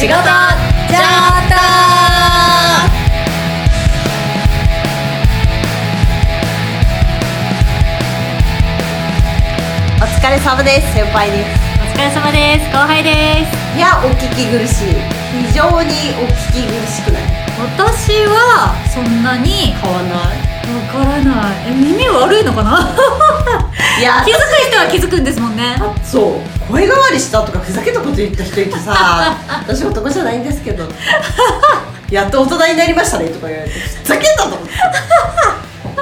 仕事じゃったお疲れ様です先輩です。お疲れ様です。後輩です。いやお聞き苦しい。非常にお聞き苦しくない。私はそんなに変わんない。わからない。え耳悪いのかな？いや気づく人は気づくんですもんね。そう声変わりしたとかふざけたこと言った人いてさ 私男じゃないんですけどやっと大人になりましたねとか言われてふざけんなと思って。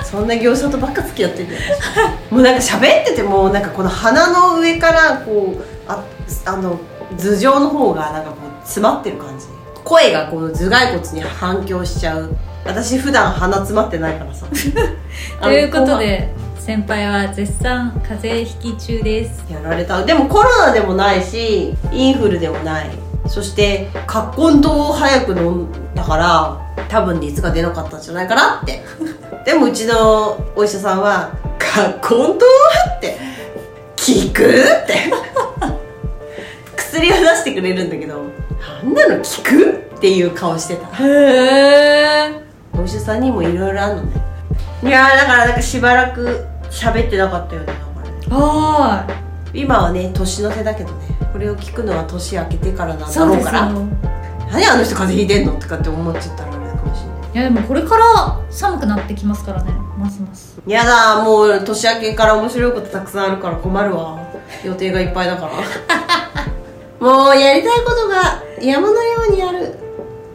そんな業者とばっか付き合ってんだよもうなんか喋っててもなんかこの鼻の上からこうああの頭上の方がなんかこう詰まってる感じ。声がこの頭蓋骨に反響しちゃう。私普段鼻詰まってないからさ。ということで先輩は絶賛風邪ひき中ですやられたでもコロナでもないしインフルでもないそして葛根湯を早く飲んだから多分熱が出なかったんじゃないかなって でもうちのお医者さんは「葛根湯?」って「効く?」って 薬を出してくれるんだけど「あんなの効く?」っていう顔してたへえお医者さんにもいろいろあるのねいやーだからなんかしばらく喋ってなかったよねだからねは今はね年の瀬だけどねこれを聞くのは年明けてからなんだろうから。何あの人風邪ひいてんのとかって思っちゃったらあれかもしれない。いやでもこれから寒くなってきますからね。ますます。やだもう年明けから面白いことたくさんあるから困るわ。予定がいっぱいだから。もうやりたいことが山のようにある。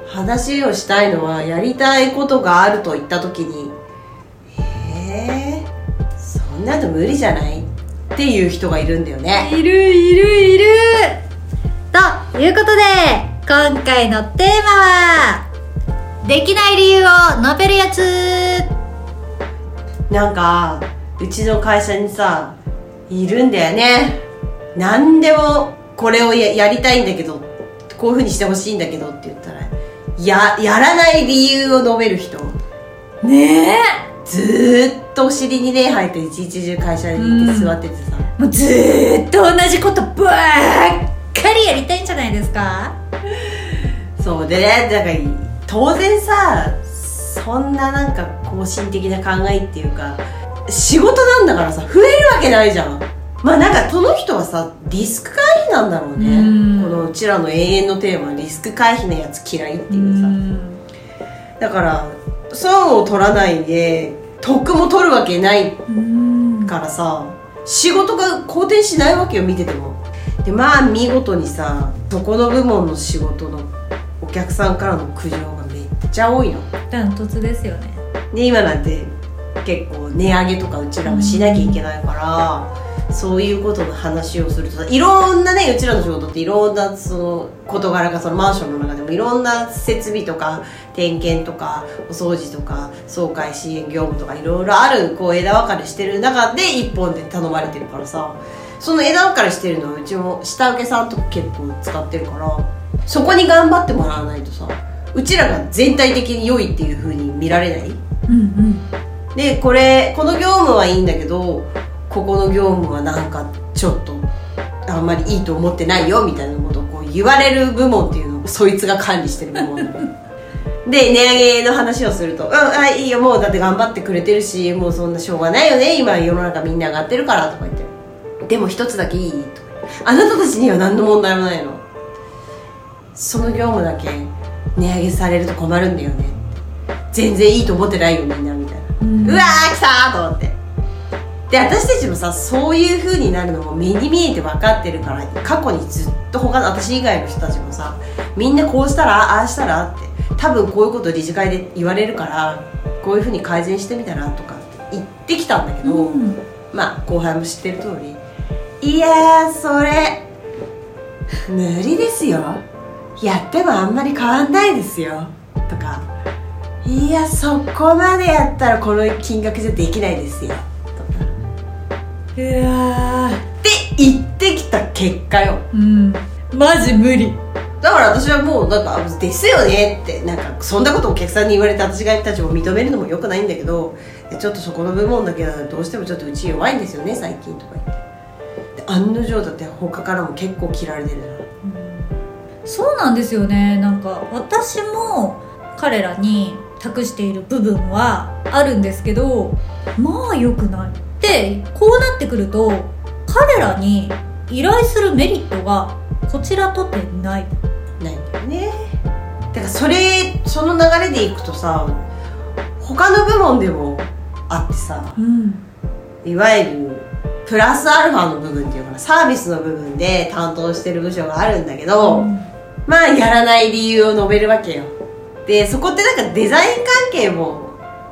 話をしたいのはやりたいことがあると言った時にんなの無理じゃないっていう人がいるんだよね。いるいるいる。ということで今回のテーマはできない理由を述べるやつ。なんかうちの会社にさいるんだよね。何でもこれをややりたいんだけどこういうふうにしてほしいんだけどって言ったらややらない理由を述べる人。ねずーっとお尻にね生えて一日中会社にいて座っててさ、えもうずーっと同じことばっかりやりたいんじゃないですか？そうでねだから当然さそんななんか更新的な考えっていうか仕事なんだからさ増えるわけないじゃん。まあなんかその人はさリスク回避なんだろうね。うん。このうちらの永遠のテーマリスク回避のやつ嫌いっていうさ。だから損を取らないで得も取るわけないうん。からさ仕事が好転しないわけよ見てても。でまあ見事にさそこの部門の仕事のお客さんからの苦情がめっちゃ多いの。ダントツですよね。で今なんて結構値上げとかうちらもしなきゃいけないから、そういうことの話をするとさいろんなねうちらの仕事っていろんなその事柄がそのマンションの中でもいろんな設備とか点検とかお掃除とか総会支援業務とかいろいろあるこう枝分かれしてる中で一本で頼まれてるからさ。その枝分かれしてるのはうちも下請けさんとか結構使ってるからそこに頑張ってもらわないとさうちらが全体的に良いっていう風に見られない？うんうん。でこれこの業務はいいんだけどここの業務はなんかちょっとあんまりいいと思ってないよみたいなことをこう言われる部門っていうのをそいつが管理してる部門なので 値上げの話をすると「うんあいいよもうだって頑張ってくれてるしもうそんなしょうがないよね今世の中みんな上がってるから」とか言って「でも一つだけいい?」と。かあなたたちには何の問題もないの。その業務だけ値上げされると困るんだよね。全然いいと思ってないよみんなみたいな。うん。うわー来たーと思ってで私たちもさそういう風になるのも目に見えて分かってるから過去にずっと他の私以外の人たちもさみんなこうしたらああしたらって多分こういうこと理事会で言われるからこういう風に改善してみたらとかって言ってきたんだけど、うん。まあ後輩も知ってる通りいやーそれ無理ですよ。やってもあんまり変わんないですよ。とかいやそこまでやったらこの金額じゃできないですようわって言ってきた結果よ。うん。マジ無理。だから私はもうなんか「ですよね」ってなんかそんなことお客さんに言われて私がたちも認めるのもよくないんだけどちょっとそこの部門だけはどうしてもちょっとうち弱いんですよね最近とか言って。で案の定だって他からも結構切られてるじゃん。そうなんですよね。なんか私も彼らに託している部分はあるんですけどまあ良くないでこうなってくると彼らに依頼するメリットがこちらとてない。ないんだよね。だからそれその流れでいくとさ他の部門でもあってさうん。いわゆるプラスアルファの部分っていうかなサービスの部分で担当してる部署があるんだけど、まあやらない理由を述べるわけよ。でそこってなんかデザイン関係も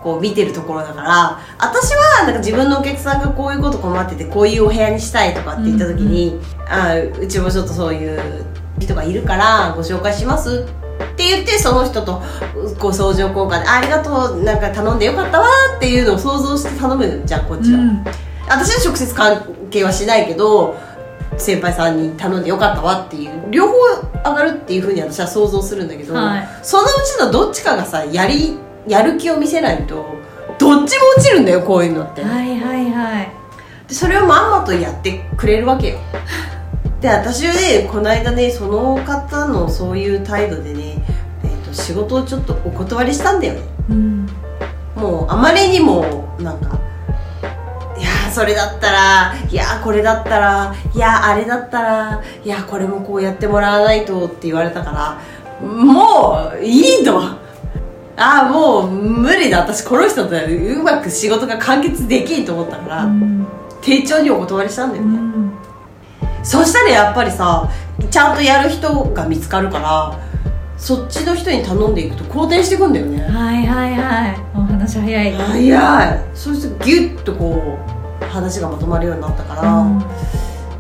こう見てるところだから私はなんか自分のお客さんがこういうこと困っててこういうお部屋にしたいとかって言った時に、あうちもちょっとそういう人がいるからご紹介しますって言ってその人とこう相乗効果であありがとうなんか頼んでよかったわっていうのを想像して頼むじゃんこっちは、うん。私は直接関係はしないけど先輩さんに頼んでよかったわっていう両方上がるっていうふうに私は想像するんだけど、はい。そのうちのどっちかがさやりやる気を見せないとどっちも落ちるんだよこういうのって、はいはいはい。でそれをまんまとやってくれるわけよ。で私はねこの間ねその方のそういう態度でね、えー、と仕事をちょっとお断りしたんだよね。うん。もうあまりにもなんかいやーそれだったらいやーこれだったらいやーあれだったらいやーこれもこうやってもらわないとって言われたからもういいとああもう無理だ。私この人とうまく仕事が完結できんと思ったから、うん。丁重にお断りしたんだよね、うん。そしたらやっぱりさちゃんとやる人が見つかるからそっちの人に頼んでいくと好転していくんだよね。はいはいはい。お話早い。早い。そしてギュッとこう話がまとまるようになったから、うん。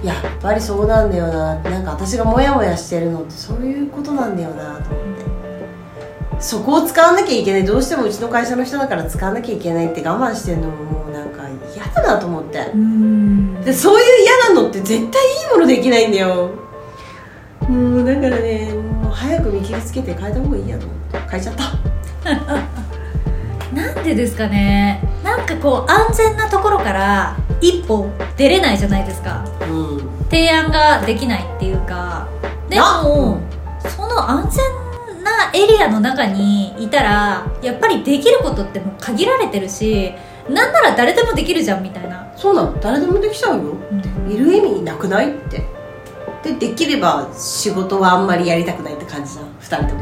やっぱりそうなんだよな。なんか私がモヤモヤしてるのってそういうことなんだよなと思ってそこを使わなきゃいけない。どうしてもうちの会社の人だから使わなきゃいけないって我慢してるのももうなんか嫌だなと思って。うん。でそういう嫌なのって絶対いいものできないんだよ。もうだからねもう早く見切りつけて変えた方がいいやと思って。変えちゃった。なんでですかね。なんかこう安全なところから一歩出れないじゃないですか。うん。提案ができないっていうか。でなも、その安全なエリアの中にいたらやっぱりできることってもう限られてるしなんなら誰でもできるじゃんみたいな、そうなの。誰でもできちゃうよ。いる意味なくないって。でできれば仕事はあんまりやりたくないって感じじゃん2人とも。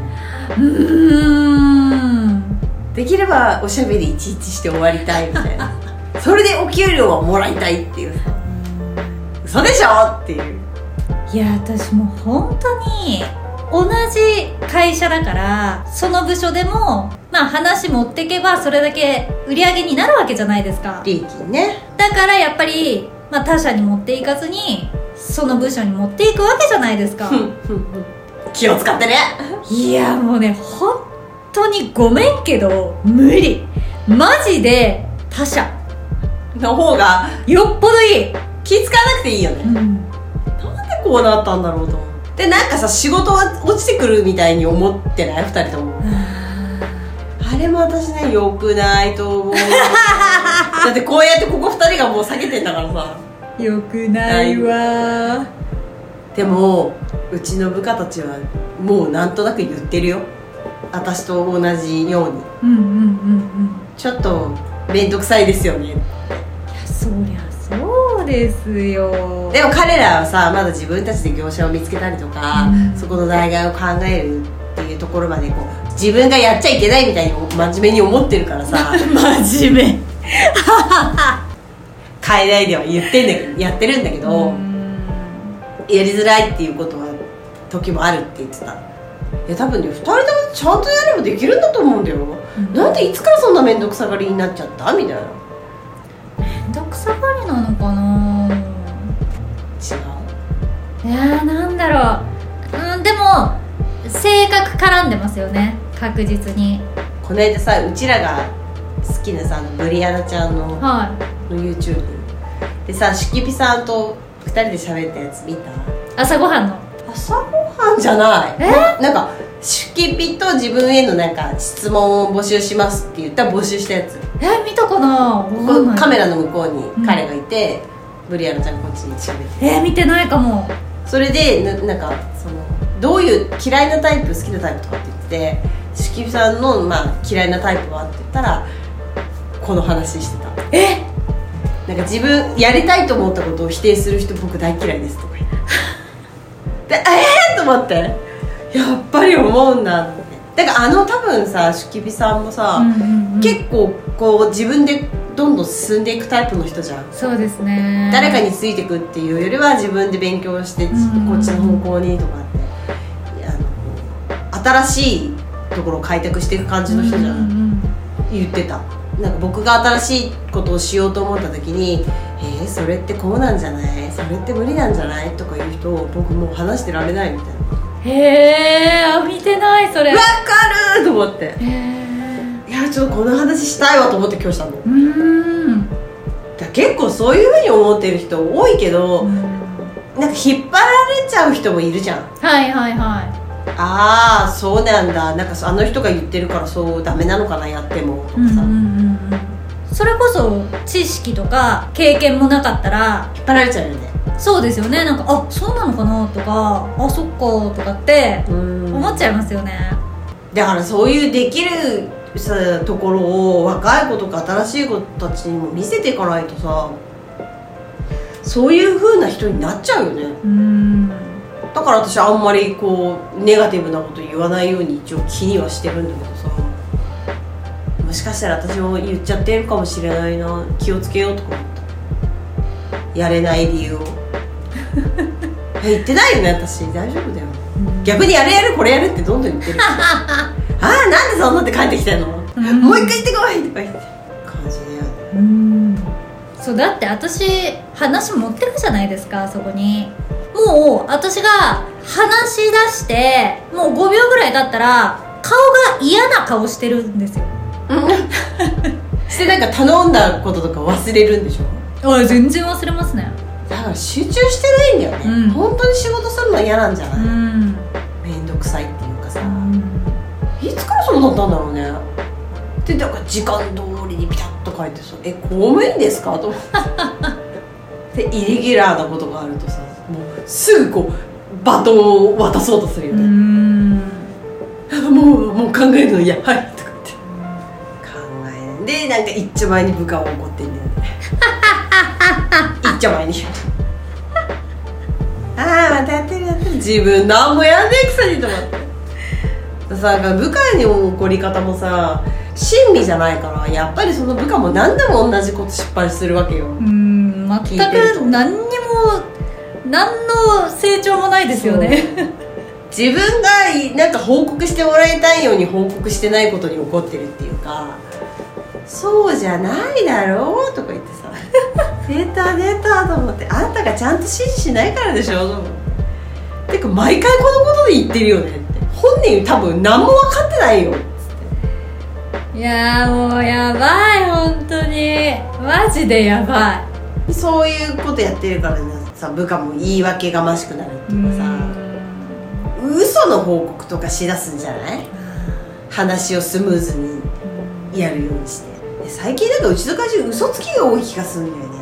うーん。できればおしゃべりいちいちして終わりたいみたいな。それでお給料はもらいたいっていう。さ嘘でしょっていう。いや私もう本当に同じ会社だからその部署でもまあ話持ってけばそれだけ売り上げになるわけじゃないですか。利益ね。だからやっぱり、まあ、他社に持っていかずにその部署に持っていくわけじゃないですか。気を使ってね。いやもうね本当にごめんけど無理。マジで他社。の方がよっぽどいい、気使わなくていいよね。うん、なんでこうなったんだろうと思ってでなんかさ仕事は落ちてくるみたいに思ってない？2人とも。あれも私ね良くないと思う。だってこうやってここ2人がもう下げてんだからさ。よくないわ。でもうちの部下たちはもうなんとなく言ってるよ。私と同じように。うんうんうんうん。ちょっと面倒くさいですよね。いやそりゃですよ。でも彼らはさまだ自分たちで業者を見つけたりとか、うん。そこの代替を考えるっていうところまでこう自分がやっちゃいけないみたいに真面目に思ってるからさ。真面目。変えないでは言ってんだけどやってるんだけど、うん。やりづらいっていうことは時もあるって言ってた。いや多分ね2人ともちゃんとやればできるんだと思うんだよ、うん。なんでいつからそんな面倒くさがりになっちゃった？みたいな。めんどくさがりなのかな？いやーなんだろう。うんでも性格絡んでますよね。確実に。この間さうちらが好きなさあのブリアナちゃんのはの YouTube でさしきぴさんと2人で喋ったやつ見た？い朝ごはんの。朝ごはんじゃない。え？ななんかしきぴと自分へのなんか質問を募集しますって言ったら募集したやつ。え見たかな？カメラの向こうにうん彼がいて、ブリアナちゃんこっちに喋ってえ見てないかもそれでななんかそのどういう嫌いなタイプ好きなタイプとかって言っててしきみさんの、まあ、嫌いなタイプはって言ったらこの話してた。え？なんか自分やりたいと思ったことを否定する人僕大嫌いですとか でええー、と思って。やっぱり思うんだって。だからあの多分さしきびさんもさ、うんうんうん。結構こう自分でどんどん進んでいくタイプの人じゃん。そうですね。誰かについていくっていうよりは自分で勉強してちょっとこっちの方向にとかってあの新しいところを開拓していく感じの人じゃうんんうん。言ってた。なんか僕が新しいことをしようと思った時に「えー、それってこうなんじゃない？それって無理なんじゃない?」とか言う人を僕もう話してられないみたいな。へえあ見てないそれ。わかると思って。へえいやちょっとこの話したいわと思って今日したの。うーん。ら結構そういうふうに思ってる人多いけど、なんか引っ張られちゃう人もいるじゃん。はいはいはああそうなんだ。なんかそあの人が言ってるからそうダメなのかなやっても。といかさ、引うんうんうんうん。それこそ知識とか経験もなかったらっ張られちゃうよね。そうですよね。なんかあそうなのかなとかあそっかとかってうん。思っちゃいますよね。だからそういうできるさところを若い子とか新しい子たちにも見せていかないとさそういう風な人になっちゃうよね。うん。だから私あんまりこうネガティブなこと言わないように一応気にはしてるんだけどさ。もしかしたら私も言っちゃってるかもしれないな。気をつけようとか思った。やれない理由を。え言ってないよね私。大丈夫だよ。逆にやれやるこれやるってどんどん言ってる ああなんでそんなって帰ってきてんの、ん。もう一回言ってこいとか言って。感じだよねうん。そうだって私話持ってくじゃないですかそこに。もう私が話し出してもう5秒ぐらい経ったら顔が嫌な顔してるんですよ。してなんか頼んだこととか忘れるんでしょ？あ全然忘れますね。だから集中してないんだよね、うん。本当に仕事するの嫌なんじゃうない、ん。めんどくさいってつからそうなったんだろうね。でだから時間通りにピタッと書いてさ「え公務員ですか?」と思って。でイレギュラーなことがあるとさもうすぐこうバトンを渡そうとするようね、ん。もうもう考えるの嫌はいとか言って。考えない。でなんか一丁前に部下を怒ってんだよね。一丁前に。ああまたやってるやって。る自分何もやんねえくせにと思ってさ部下に怒り方もさ親身じゃないからやっぱりその部下も何でも同じこと失敗するわけよ。うん全く何にも何の成長もないですよね。自分がなんか報告してもらいたいように報告してないことに怒ってるっていうかそうじゃないだろうとか言ってさ 出た出たと思ってあんたがちゃんと指示しないからでしょと思っててか毎回このことで言ってるよね本人多分何も分かってないよ。いやーもうやばい本当に。マジでやばそういうことやってるからねさ部下も言い訳がましくなるっていいうかさ。嘘の報告とかしだすんじゃない？話をスムーズにやるようにして。で最近なんかうちの会社嘘つきが多い気がするんだよね。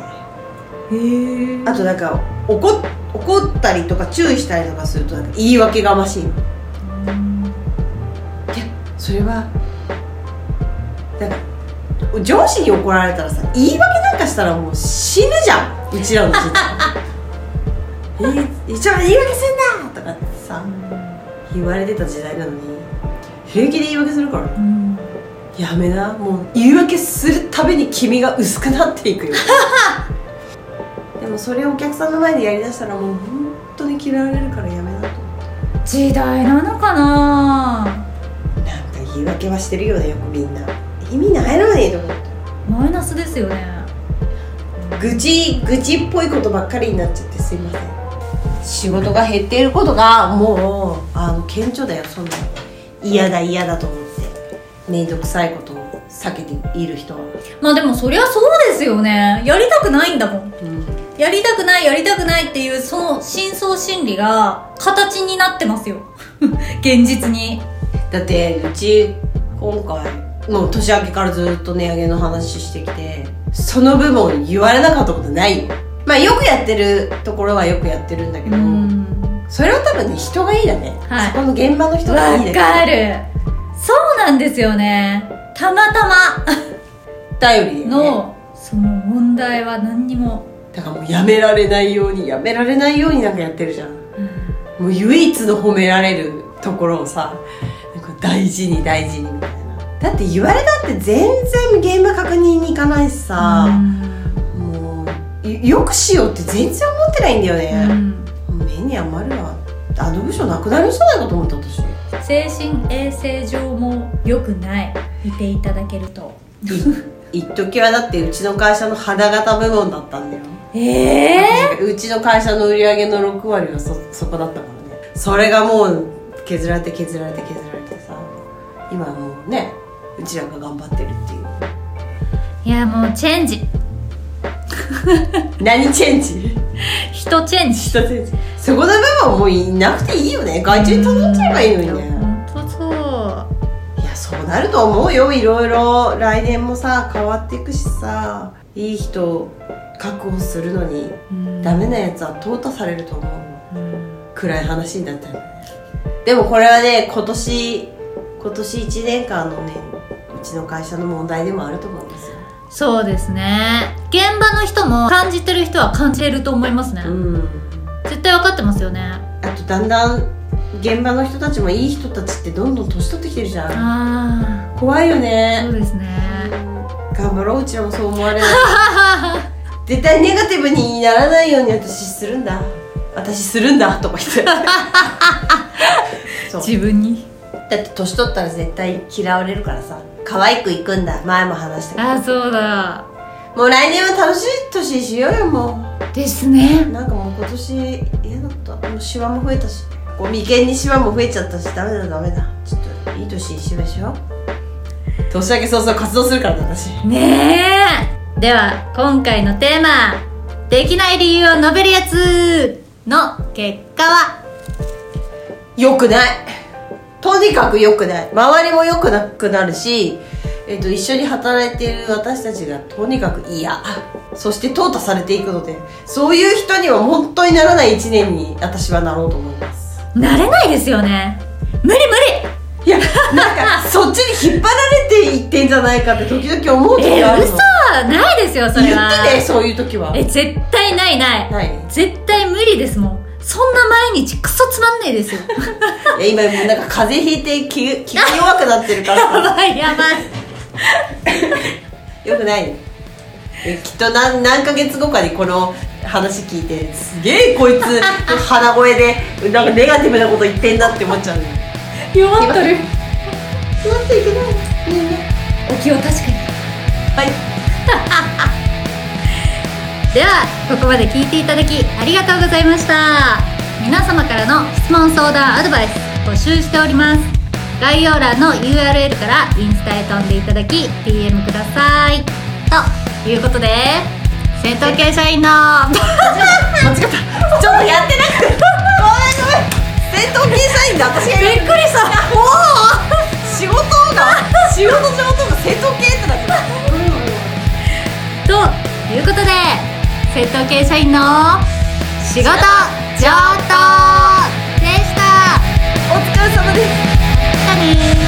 へえあとなんか怒っ怒ったりとか注意したりとかするとなんか言い訳がましいのいやそれはなんか上司に怒られたらさ言い訳なんかしたらもう死ぬじゃん。うちらの時代えー、一応言い訳すんだとかってさ言われてた時代なのに平気で言い訳するから。ねうん。やめな。もう言い訳するたびに君が薄くなっていくよ。でもそれをお客さんの前でやりだしたらもう本当に嫌われるからやめ時代なのかな？なんか言い訳はしてるよねよくみんな。意味ないのにと思ってマイナスですよね。愚痴愚痴っぽいことばっかりになっちゃってすいません。仕事が減っていることがもうあの顕著だよそんな嫌だ嫌だと思って。面倒くさいことを避けている人は、まあでもそりゃそうですよね。やりたくないんだもんうんやりたくないやりたくないっていうその深層心理が形になってますよ。現実に。だってうち今回もう年明けからずっと値上げの話してきてその部分を言われなかったことない。よまあよくやってるところはよくやってるんだけど、うん。それは多分ね人がいいだね、はい。そこの現場の人わがいいね。かる。そうなんですよね。たまたま。頼りのその問題は何にも、だからもうやめられないようにやめられないようになんかやってるじゃん。もう唯一の褒められるところをさなんか大事に大事にみたいな。だって言われたって全然現場確認に行かないしさ、もういよくしようって全然思ってないんだようね、ん目に余るわ。あの部署なくなるんじゃなと思った私。精神衛生上も良くない。見ていただけると。い 一時はだってうちの会社の花形部門だったんだよええうちの会社の売り上げの6割はそそこだったからね。それがもう削られて削られて削られてさ。今はもうねうちらが頑張ってるっていう。いやもうチェンジ。何チェンジ？人チェンジ。一チェンジ。そこの部分はもういなくていいよね。外注に頼んじゃえばいいのにね。本当そう。いやそうなると思うよ。いろいろ来年もさ変わっていくしさいい人確保するのにうん。ダメなやつは淘汰されると思う。うん。暗い話になったよねでもこれはね今年今年1年間のねうちの会社の問題でもあると思うんですよ。そうですね。現場の人も感じてる人は感じてると思いますね、うん。絶対分かってますよね。あとだんだん現場の人たちもいい人たちってどんどん年取ってきてるじゃん。あ怖いよあね。そうですね頑張ろううちらもそう思われない 絶対ネガティブにならないように私するんだ。私するんだとか言って。自分に？だって年取ったら絶対嫌われるからさ。可愛くいくんだ。前も話したけど。ああそうだ。もう来年は楽しい年にしようよもですね。うなんかもう今年嫌だった。もうシワも増えたし。こう眉間にシワも増えちゃったしダメだダメだ。ちょっといい年にしましょう年明け早々活動するからね私。ねえ。では今回のテーマ「できない理由を述べるやつ」の結果は？良くない。とにかく良くない。周りも良くなくなるし、えっと一緒に働いている私たちがとにかく嫌。そして淘汰されていくのでそういう人には本当にならない一年に私はなろうと思います。なれないですよね。無理無理いやなんか そっちに引っ張られていってんじゃないかって時々思う時があるの。ないですよそ言れは。ってねそういう時は。え絶対ないない。ない。絶対無理ですもん。そんな毎日クソつまんねえですよ。いや今もうなんか風邪ひいて気気が弱くなってるからやばいやばい。よくない？よえきっと何何ヶ月後かにこの話聞いてすげえこいつ鼻声でなんかネガティブなこと言ってんなって思っちゃう。の弱っとる。気をついけないみんなお気を確かに。はい。ではここまで聞いていただきありがとうございました。皆様からの質問相談アドバイス募集しております。概要欄の URL からインスタへ飛んでいただき DM ください。ということで戦闘系社員の。間違った。ちょっとやってなくて戦闘系社員の仕事上等でした。お疲れ様です